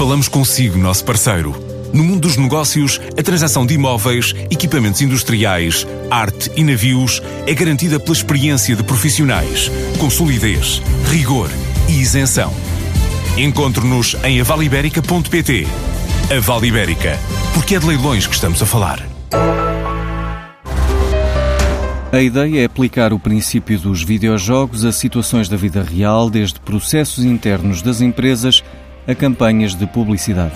Falamos consigo, nosso parceiro. No mundo dos negócios, a transação de imóveis, equipamentos industriais, arte e navios é garantida pela experiência de profissionais, com solidez, rigor e isenção. Encontre-nos em avaliberica.pt. A Vale Ibérica, porque é de leilões que estamos a falar. A ideia é aplicar o princípio dos videojogos a situações da vida real, desde processos internos das empresas a campanhas de publicidade.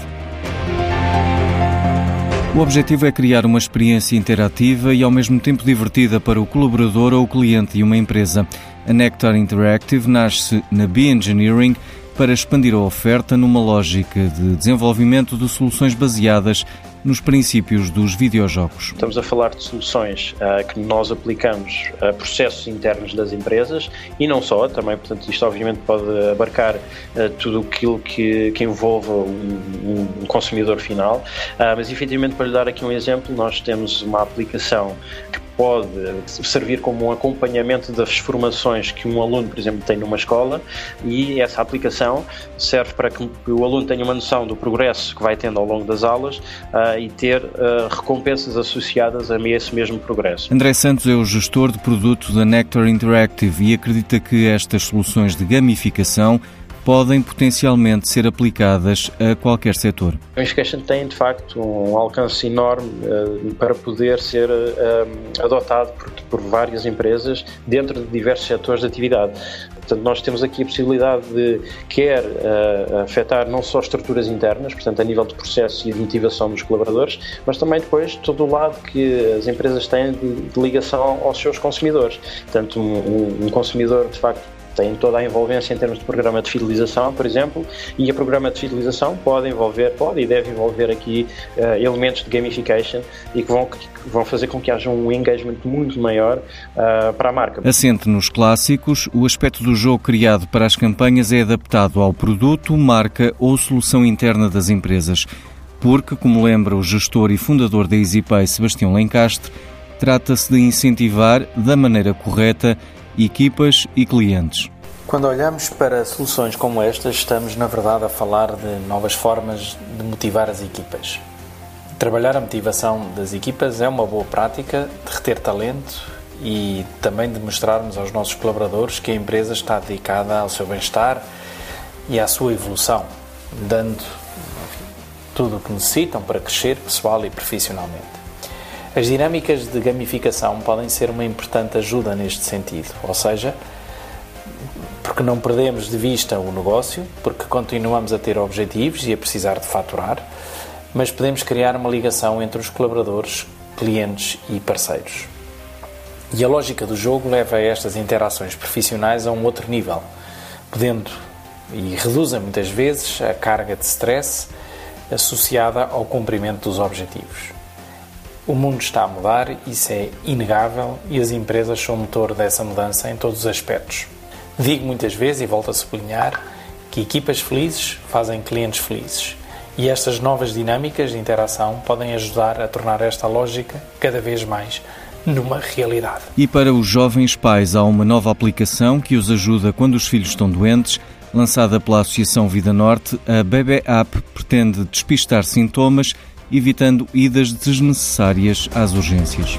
O objetivo é criar uma experiência interativa e ao mesmo tempo divertida para o colaborador ou o cliente de uma empresa. A Nectar Interactive nasce na B-Engineering para expandir a oferta numa lógica de desenvolvimento de soluções baseadas nos princípios dos videojogos. Estamos a falar de soluções uh, que nós aplicamos a processos internos das empresas e não só, também, portanto, isto obviamente pode abarcar uh, tudo aquilo que, que envolve um, um consumidor final, uh, mas efetivamente para lhe dar aqui um exemplo, nós temos uma aplicação que pode servir como um acompanhamento das formações que um aluno, por exemplo, tem numa escola e essa aplicação serve para que o aluno tenha uma noção do progresso que vai tendo ao longo das aulas uh, e ter uh, recompensas associadas a esse mesmo progresso. André Santos é o gestor de produto da Nectar Interactive e acredita que estas soluções de gamificação podem potencialmente ser aplicadas a qualquer setor. A gamification tem, de facto, um alcance enorme uh, para poder ser uh, adotado por, por, várias empresas dentro de diversos setores de atividade. Portanto, nós temos aqui a possibilidade de quer uh, afetar não só estruturas internas, portanto, a nível de processo e de motivação dos colaboradores, mas também depois todo o lado que as empresas têm de, de ligação aos seus consumidores. Portanto, um, um consumidor, de facto, tem toda a envolvência em termos de programa de fidelização, por exemplo, e a programa de fidelização pode envolver, pode e deve envolver aqui uh, elementos de gamification e que vão, que vão fazer com que haja um engagement muito maior uh, para a marca. Assente nos clássicos, o aspecto do jogo criado para as campanhas é adaptado ao produto, marca ou solução interna das empresas. Porque, como lembra o gestor e fundador da EasyPay, Sebastião Lencastre, trata-se de incentivar, da maneira correta, equipas e clientes. Quando olhamos para soluções como estas, estamos na verdade a falar de novas formas de motivar as equipas. Trabalhar a motivação das equipas é uma boa prática de reter talento e também de mostrarmos aos nossos colaboradores que a empresa está dedicada ao seu bem-estar e à sua evolução, dando tudo o que necessitam para crescer pessoal e profissionalmente. As dinâmicas de gamificação podem ser uma importante ajuda neste sentido, ou seja, porque não perdemos de vista o negócio, porque continuamos a ter objetivos e a precisar de faturar, mas podemos criar uma ligação entre os colaboradores, clientes e parceiros. E a lógica do jogo leva estas interações profissionais a um outro nível, podendo e reduzem muitas vezes a carga de stress associada ao cumprimento dos objetivos. O mundo está a mudar, isso é inegável, e as empresas são motor dessa mudança em todos os aspectos. Digo muitas vezes e volto a sublinhar que equipas felizes fazem clientes felizes. E estas novas dinâmicas de interação podem ajudar a tornar esta lógica cada vez mais numa realidade. E para os jovens pais, há uma nova aplicação que os ajuda quando os filhos estão doentes. Lançada pela Associação Vida Norte, a Bebe App pretende despistar sintomas evitando idas desnecessárias às urgências.